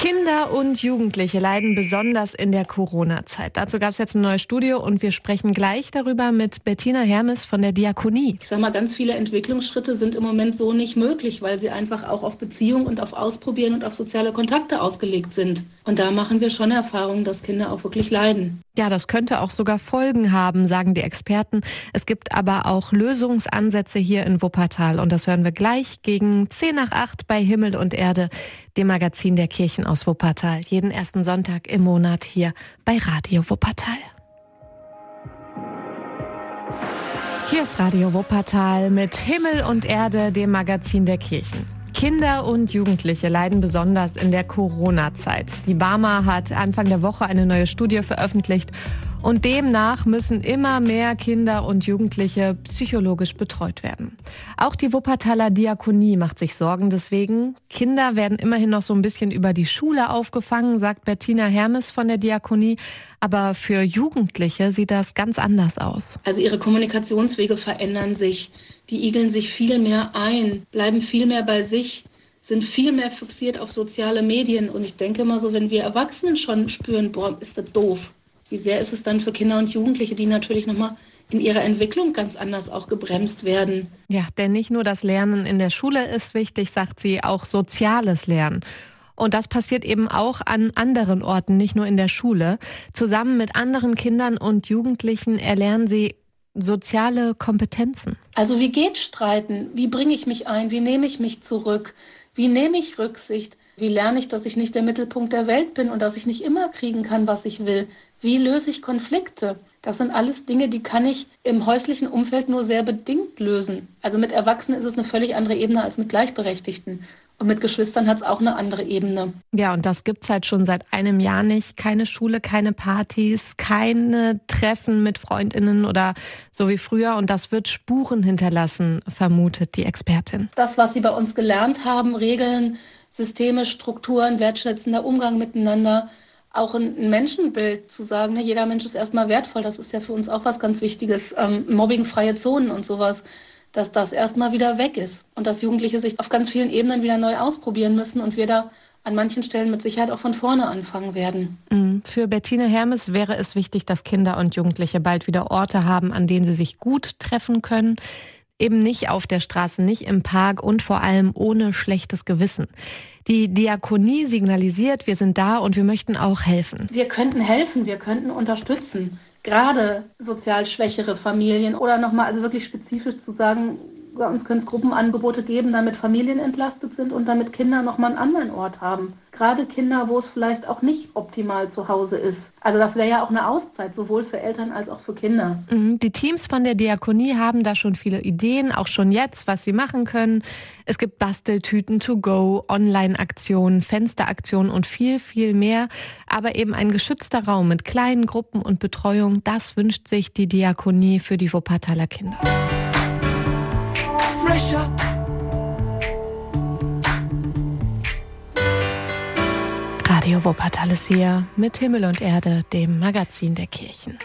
Kinder und Jugendliche leiden besonders in der Corona-Zeit. Dazu gab es jetzt ein neues Studio und wir sprechen gleich darüber mit Bettina Hermes von der Diakonie. Ich sage mal, ganz viele Entwicklungsschritte sind im Moment so nicht möglich, weil sie einfach auch auf Beziehung und auf Ausprobieren und auf soziale Kontakte ausgelegt sind. Und da machen wir schon Erfahrungen, dass Kinder auch wirklich leiden. Ja, das könnte auch sogar Folgen haben, sagen die Experten. Es gibt aber auch Lösungsansätze hier in Wuppertal und das hören wir gleich gegen 10 nach 8 bei Himmel und Erde, dem Magazin der Kirchen aus Wuppertal. Jeden ersten Sonntag im Monat hier bei Radio Wuppertal. Hier ist Radio Wuppertal mit Himmel und Erde, dem Magazin der Kirchen. Kinder und Jugendliche leiden besonders in der Corona-Zeit. Die Barmer hat Anfang der Woche eine neue Studie veröffentlicht und demnach müssen immer mehr Kinder und Jugendliche psychologisch betreut werden. Auch die Wuppertaler Diakonie macht sich Sorgen deswegen. Kinder werden immerhin noch so ein bisschen über die Schule aufgefangen, sagt Bettina Hermes von der Diakonie. Aber für Jugendliche sieht das ganz anders aus. Also ihre Kommunikationswege verändern sich. Die igeln sich viel mehr ein, bleiben viel mehr bei sich sind viel mehr fixiert auf soziale Medien. Und ich denke mal so, wenn wir Erwachsenen schon spüren, boah, ist das doof, wie sehr ist es dann für Kinder und Jugendliche, die natürlich nochmal in ihrer Entwicklung ganz anders auch gebremst werden. Ja, denn nicht nur das Lernen in der Schule ist wichtig, sagt sie, auch soziales Lernen. Und das passiert eben auch an anderen Orten, nicht nur in der Schule. Zusammen mit anderen Kindern und Jugendlichen erlernen sie soziale Kompetenzen. Also wie geht Streiten? Wie bringe ich mich ein? Wie nehme ich mich zurück? Wie nehme ich Rücksicht? Wie lerne ich, dass ich nicht der Mittelpunkt der Welt bin und dass ich nicht immer kriegen kann, was ich will? Wie löse ich Konflikte? Das sind alles Dinge, die kann ich im häuslichen Umfeld nur sehr bedingt lösen. Also mit Erwachsenen ist es eine völlig andere Ebene als mit Gleichberechtigten. Und mit Geschwistern hat es auch eine andere Ebene. Ja, und das gibt es halt schon seit einem Jahr nicht. Keine Schule, keine Partys, keine Treffen mit Freundinnen oder so wie früher. Und das wird Spuren hinterlassen, vermutet die Expertin. Das, was Sie bei uns gelernt haben, Regeln, Systeme, Strukturen, wertschätzender Umgang miteinander, auch ein Menschenbild zu sagen, ne, jeder Mensch ist erstmal wertvoll, das ist ja für uns auch was ganz Wichtiges, ähm, mobbingfreie Zonen und sowas, dass das erstmal wieder weg ist und dass Jugendliche sich auf ganz vielen Ebenen wieder neu ausprobieren müssen und wir da an manchen Stellen mit Sicherheit auch von vorne anfangen werden. Mhm. Für Bettina Hermes wäre es wichtig, dass Kinder und Jugendliche bald wieder Orte haben, an denen sie sich gut treffen können. Eben nicht auf der Straße, nicht im Park und vor allem ohne schlechtes Gewissen. Die Diakonie signalisiert, wir sind da und wir möchten auch helfen. Wir könnten helfen, wir könnten unterstützen. Gerade sozial schwächere Familien oder nochmal also wirklich spezifisch zu sagen, bei uns können es Gruppenangebote geben, damit Familien entlastet sind und damit Kinder nochmal einen anderen Ort haben. Gerade Kinder, wo es vielleicht auch nicht optimal zu Hause ist. Also das wäre ja auch eine Auszeit, sowohl für Eltern als auch für Kinder. Mhm, die Teams von der Diakonie haben da schon viele Ideen, auch schon jetzt, was sie machen können. Es gibt Basteltüten to go, Online-Aktionen, Fensteraktionen und viel, viel mehr. Aber eben ein geschützter Raum mit kleinen Gruppen und Betreuung, das wünscht sich die Diakonie für die Wuppertaler Kinder. Radio Wuppertal ist hier mit Himmel und Erde, dem Magazin der Kirchen.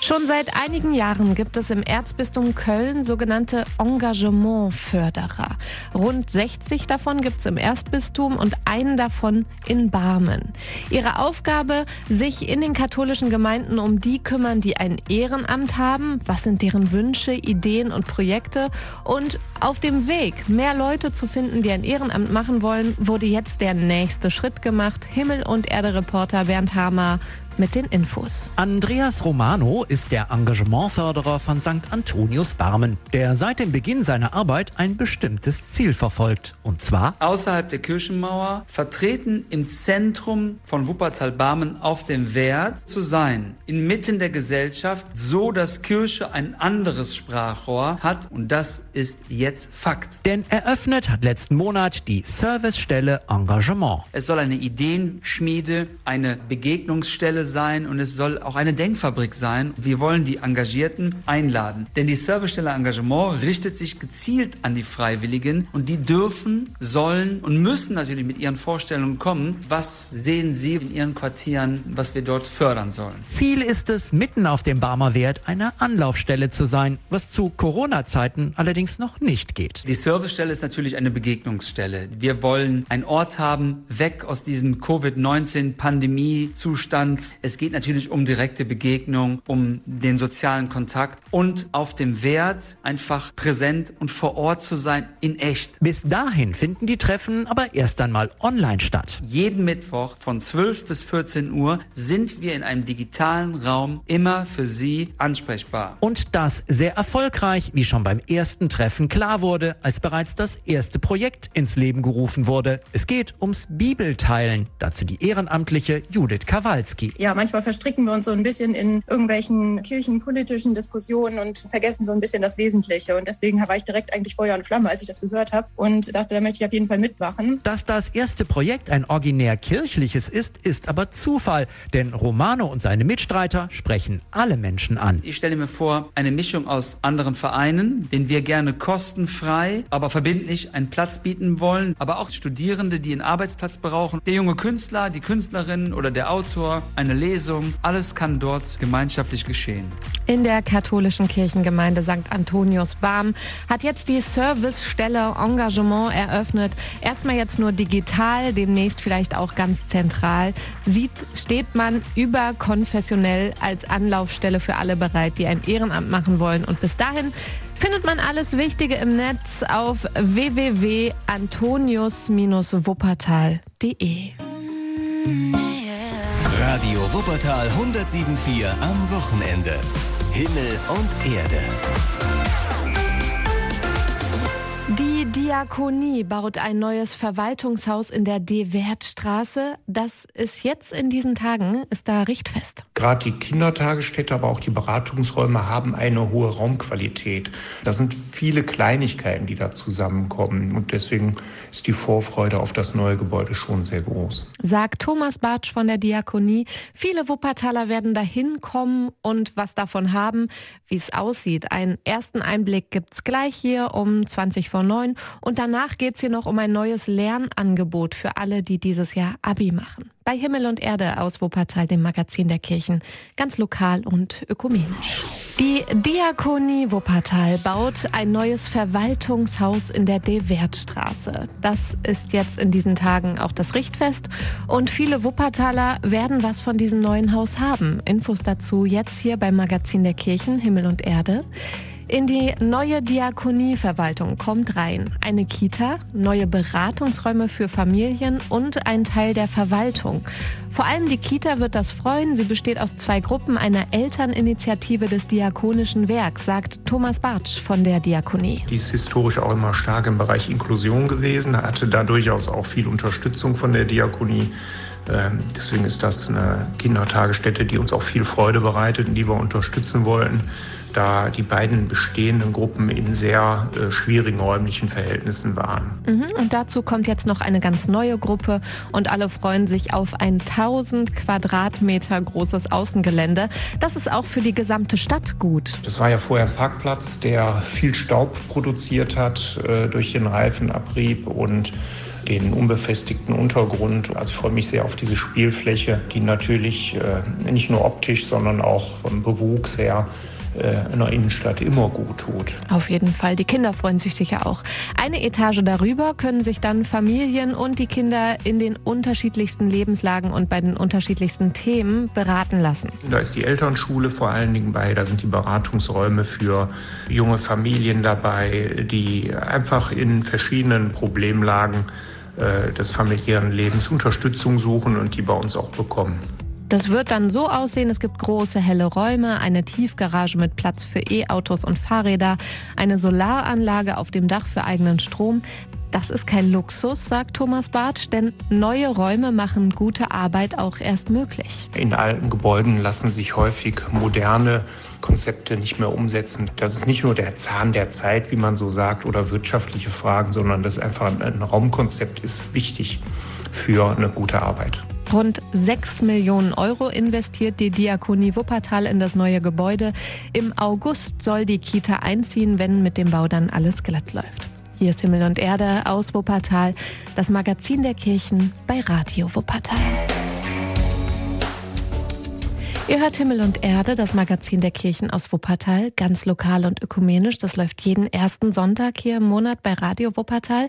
Schon seit einigen Jahren gibt es im Erzbistum Köln sogenannte Engagementförderer. Rund 60 davon gibt es im Erzbistum und einen davon in Barmen. Ihre Aufgabe, sich in den katholischen Gemeinden um die kümmern, die ein Ehrenamt haben. Was sind deren Wünsche, Ideen und Projekte? Und auf dem Weg, mehr Leute zu finden, die ein Ehrenamt machen wollen, wurde jetzt der nächste Schritt gemacht. Himmel und Erde-Reporter Bernd Hamer mit den Infos. Andreas Romano ist der Engagementförderer von St. Antonius Barmen, der seit dem Beginn seiner Arbeit ein bestimmtes Ziel verfolgt. Und zwar außerhalb der Kirchenmauer, vertreten im Zentrum von Wuppertal-Barmen auf dem Wert zu sein, inmitten der Gesellschaft, so dass Kirche ein anderes Sprachrohr hat. Und das ist jetzt Fakt. Denn eröffnet hat letzten Monat die Servicestelle Engagement. Es soll eine Ideenschmiede, eine Begegnungsstelle sein und es soll auch eine Denkfabrik sein. Wir wollen die Engagierten einladen. Denn die Servicestelle Engagement richtet sich gezielt an die Freiwilligen und die dürfen, sollen und müssen natürlich mit ihren Vorstellungen kommen. Was sehen Sie in Ihren Quartieren, was wir dort fördern sollen? Ziel ist es, mitten auf dem Barmer Wert eine Anlaufstelle zu sein, was zu Corona-Zeiten allerdings noch nicht geht. Die Servicestelle ist natürlich eine Begegnungsstelle. Wir wollen einen Ort haben, weg aus diesem Covid-19-Pandemie-Zustand. Es geht natürlich um direkte Begegnung, um den sozialen Kontakt und auf dem Wert einfach präsent und vor Ort zu sein in echt. Bis dahin finden die Treffen aber erst einmal online statt. Jeden Mittwoch von 12 bis 14 Uhr sind wir in einem digitalen Raum immer für Sie ansprechbar. Und das sehr erfolgreich, wie schon beim ersten Treffen klar wurde, als bereits das erste Projekt ins Leben gerufen wurde. Es geht ums Bibelteilen. Dazu die ehrenamtliche Judith Kawalski. Ja, manchmal verstricken wir uns so ein bisschen in irgendwelchen kirchenpolitischen Diskussionen und vergessen so ein bisschen das Wesentliche. Und deswegen war ich direkt eigentlich Feuer und Flamme, als ich das gehört habe und dachte, da möchte ich auf jeden Fall mitmachen. Dass das erste Projekt ein originär kirchliches ist, ist aber Zufall, denn Romano und seine Mitstreiter sprechen alle Menschen an. Ich stelle mir vor, eine Mischung aus anderen Vereinen, denen wir gerne kostenfrei, aber verbindlich einen Platz bieten wollen, aber auch Studierende, die einen Arbeitsplatz brauchen, der junge Künstler, die Künstlerin oder der Autor, eine Lesung, alles kann dort gemeinschaftlich geschehen. In der katholischen Kirchengemeinde St. Antonius Barm hat jetzt die Servicestelle Engagement eröffnet. Erstmal jetzt nur digital, demnächst vielleicht auch ganz zentral. Sieht, steht man überkonfessionell als Anlaufstelle für alle bereit, die ein Ehrenamt machen wollen. Und bis dahin findet man alles Wichtige im Netz auf www.antonius-wuppertal.de. Radio Wuppertal 107.4 am Wochenende. Himmel und Erde. Die Diakonie baut ein neues Verwaltungshaus in der De-Wert-Straße. Das ist jetzt in diesen Tagen, ist da richtfest. Gerade die Kindertagesstätte, aber auch die Beratungsräume haben eine hohe Raumqualität. Das sind viele Kleinigkeiten, die da zusammenkommen. Und deswegen ist die Vorfreude auf das neue Gebäude schon sehr groß. Sagt Thomas Bartsch von der Diakonie. Viele Wuppertaler werden da hinkommen und was davon haben, wie es aussieht. Einen ersten Einblick gibt's gleich hier um 20 vor 9. Und danach geht's hier noch um ein neues Lernangebot für alle, die dieses Jahr Abi machen. Bei Himmel und Erde aus Wuppertal, dem Magazin der Kirchen. Ganz lokal und ökumenisch. Die Diakonie Wuppertal baut ein neues Verwaltungshaus in der De-Wert-Straße. Das ist jetzt in diesen Tagen auch das Richtfest. Und viele Wuppertaler werden was von diesem neuen Haus haben. Infos dazu jetzt hier beim Magazin der Kirchen Himmel und Erde. In die neue Diakonieverwaltung kommt rein eine Kita, neue Beratungsräume für Familien und ein Teil der Verwaltung. Vor allem die Kita wird das freuen. Sie besteht aus zwei Gruppen einer Elterninitiative des Diakonischen Werks, sagt Thomas Bartsch von der Diakonie. Die ist historisch auch immer stark im Bereich Inklusion gewesen, hatte da durchaus auch viel Unterstützung von der Diakonie. Ähm, Deswegen ist das eine Kindertagesstätte, die uns auch viel Freude bereitet und die wir unterstützen wollten, da die beiden bestehenden Gruppen in sehr äh, schwierigen räumlichen Verhältnissen waren. Mhm, Und dazu kommt jetzt noch eine ganz neue Gruppe und alle freuen sich auf ein 1000 Quadratmeter großes Außengelände. Das ist auch für die gesamte Stadt gut. Das war ja vorher ein Parkplatz, der viel Staub produziert hat äh, durch den Reifenabrieb und den unbefestigten Untergrund. Also ich freue mich sehr auf diese Spielfläche, die natürlich äh, nicht nur optisch, sondern auch vom Bewuchs her äh, in der Innenstadt immer gut tut. Auf jeden Fall. Die Kinder freuen sich sicher auch. Eine Etage darüber können sich dann Familien und die Kinder in den unterschiedlichsten Lebenslagen und bei den unterschiedlichsten Themen beraten lassen. Da ist die Elternschule vor allen Dingen bei, da sind die Beratungsräume für junge Familien dabei, die einfach in verschiedenen Problemlagen äh, des familiären Lebens Unterstützung suchen und die bei uns auch bekommen. Das wird dann so aussehen, es gibt große helle Räume, eine Tiefgarage mit Platz für E-Autos und Fahrräder, eine Solaranlage auf dem Dach für eigenen Strom. Das ist kein Luxus, sagt Thomas Bartsch, denn neue Räume machen gute Arbeit auch erst möglich. In alten Gebäuden lassen sich häufig moderne Konzepte nicht mehr umsetzen. Das ist nicht nur der Zahn der Zeit, wie man so sagt, oder wirtschaftliche Fragen, sondern das ist einfach ein Raumkonzept ist wichtig für eine gute Arbeit. Rund 6 Millionen Euro investiert die Diakonie Wuppertal in das neue Gebäude. Im August soll die Kita einziehen, wenn mit dem Bau dann alles glatt läuft. Hier ist Himmel und Erde aus Wuppertal, das Magazin der Kirchen bei Radio Wuppertal. Ihr hört Himmel und Erde, das Magazin der Kirchen aus Wuppertal, ganz lokal und ökumenisch. Das läuft jeden ersten Sonntag hier im Monat bei Radio Wuppertal.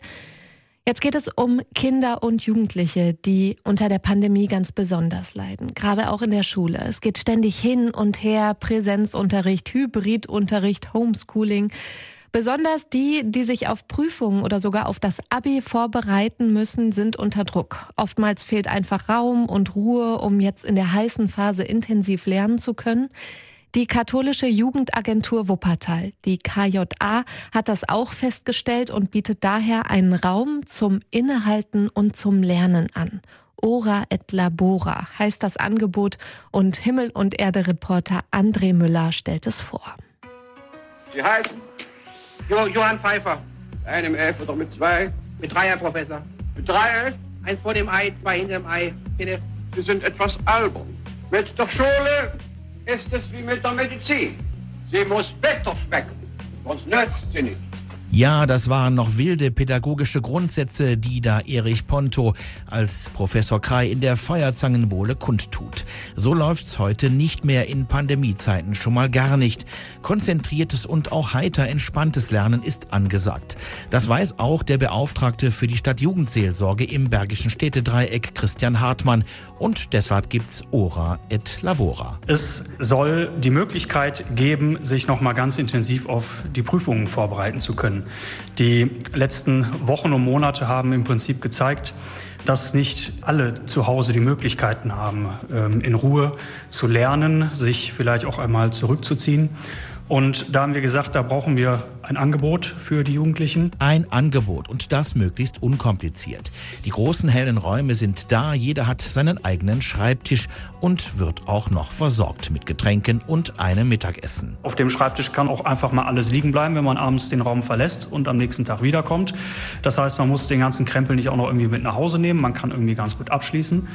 Jetzt geht es um Kinder und Jugendliche, die unter der Pandemie ganz besonders leiden, gerade auch in der Schule. Es geht ständig hin und her, Präsenzunterricht, Hybridunterricht, Homeschooling. Besonders die, die sich auf Prüfungen oder sogar auf das Abi vorbereiten müssen, sind unter Druck. Oftmals fehlt einfach Raum und Ruhe, um jetzt in der heißen Phase intensiv lernen zu können. Die katholische Jugendagentur Wuppertal, die KJA, hat das auch festgestellt und bietet daher einen Raum zum Innehalten und zum Lernen an. Ora et Labora heißt das Angebot und Himmel und Erde Reporter André Müller stellt es vor. Sie heißen jo Johann Pfeiffer. Einem Elf oder mit zwei? Mit drei, Herr Professor. Mit drei? Eins vor dem Ei, zwei hinter dem Ei. Bitte. Sie sind etwas albern. Mit der Schule ist es wie mit der Medizin. Sie muss bitter schmecken, sonst nützt sie nicht. Ja, das waren noch wilde pädagogische Grundsätze, die da Erich Ponto als Professor Krei in der Feuerzangenbowle kundtut. So läuft's heute nicht mehr in Pandemiezeiten, schon mal gar nicht. Konzentriertes und auch heiter entspanntes Lernen ist angesagt. Das weiß auch der Beauftragte für die Stadtjugendseelsorge im Bergischen Städtedreieck, Christian Hartmann. Und deshalb gibt's Ora et Labora. Es soll die Möglichkeit geben, sich noch mal ganz intensiv auf die Prüfungen vorbereiten zu können. Die letzten Wochen und Monate haben im Prinzip gezeigt, dass nicht alle zu Hause die Möglichkeiten haben, ähm, in Ruhe zu lernen, sich vielleicht auch einmal zurückzuziehen. Und da haben wir gesagt, da brauchen wir ein Angebot für die Jugendlichen. Ein Angebot und das möglichst unkompliziert. Die großen hellen Räume sind da, jeder hat seinen eigenen Schreibtisch und wird auch noch versorgt mit Getränken und einem Mittagessen. Auf dem Schreibtisch kann auch einfach mal alles liegen bleiben, wenn man abends den Raum verlässt und am nächsten Tag wiederkommt. Das heißt, man muss den ganzen Krempel nicht auch noch irgendwie mit nach Hause nehmen, man kann irgendwie ganz gut abschließen.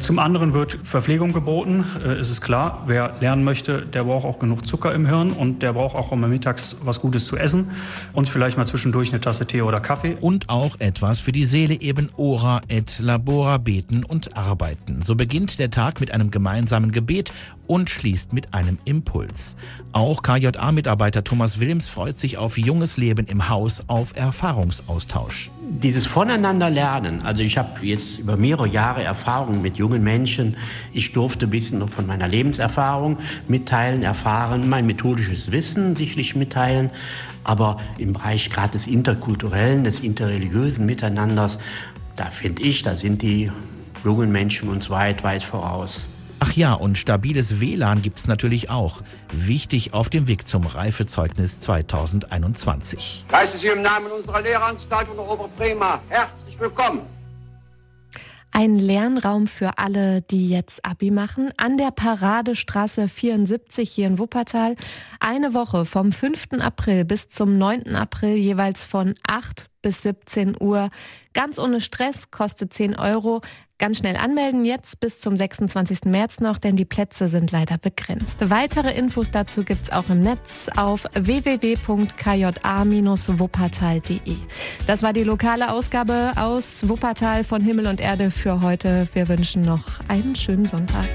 Zum anderen wird Verpflegung geboten. Äh, es ist klar, wer lernen möchte, der braucht auch genug Zucker im Hirn und der braucht auch immer mittags was Gutes zu essen und vielleicht mal zwischendurch eine Tasse Tee oder Kaffee. Und auch etwas für die Seele eben Ora et Labora beten und arbeiten. So beginnt der Tag mit einem gemeinsamen Gebet und schließt mit einem Impuls. Auch KJA-Mitarbeiter Thomas Wilms freut sich auf junges Leben im Haus, auf Erfahrungsaustausch. Dieses Voneinander lernen, also ich habe jetzt über mehrere Jahre Erfahrung mit jungen Menschen. Ich durfte ein bisschen von meiner Lebenserfahrung mitteilen, erfahren, mein methodisches Wissen sicherlich mitteilen. Aber im Bereich gerade des interkulturellen, des interreligiösen Miteinanders, da finde ich, da sind die jungen Menschen uns weit, weit voraus. Ach ja, und stabiles WLAN gibt's natürlich auch. Wichtig auf dem Weg zum Reifezeugnis 2021. Ich heiße Sie im Namen unserer Lehranstalt und der Oberbremer herzlich willkommen. Ein Lernraum für alle, die jetzt Abi machen, an der Paradestraße 74 hier in Wuppertal. Eine Woche vom 5. April bis zum 9. April jeweils von 8 bis 17 Uhr. Ganz ohne Stress, kostet 10 Euro. Ganz schnell anmelden jetzt bis zum 26. März noch, denn die Plätze sind leider begrenzt. Weitere Infos dazu gibt's auch im Netz auf www.kja-wuppertal.de. Das war die lokale Ausgabe aus Wuppertal von Himmel und Erde für heute. Wir wünschen noch einen schönen Sonntag.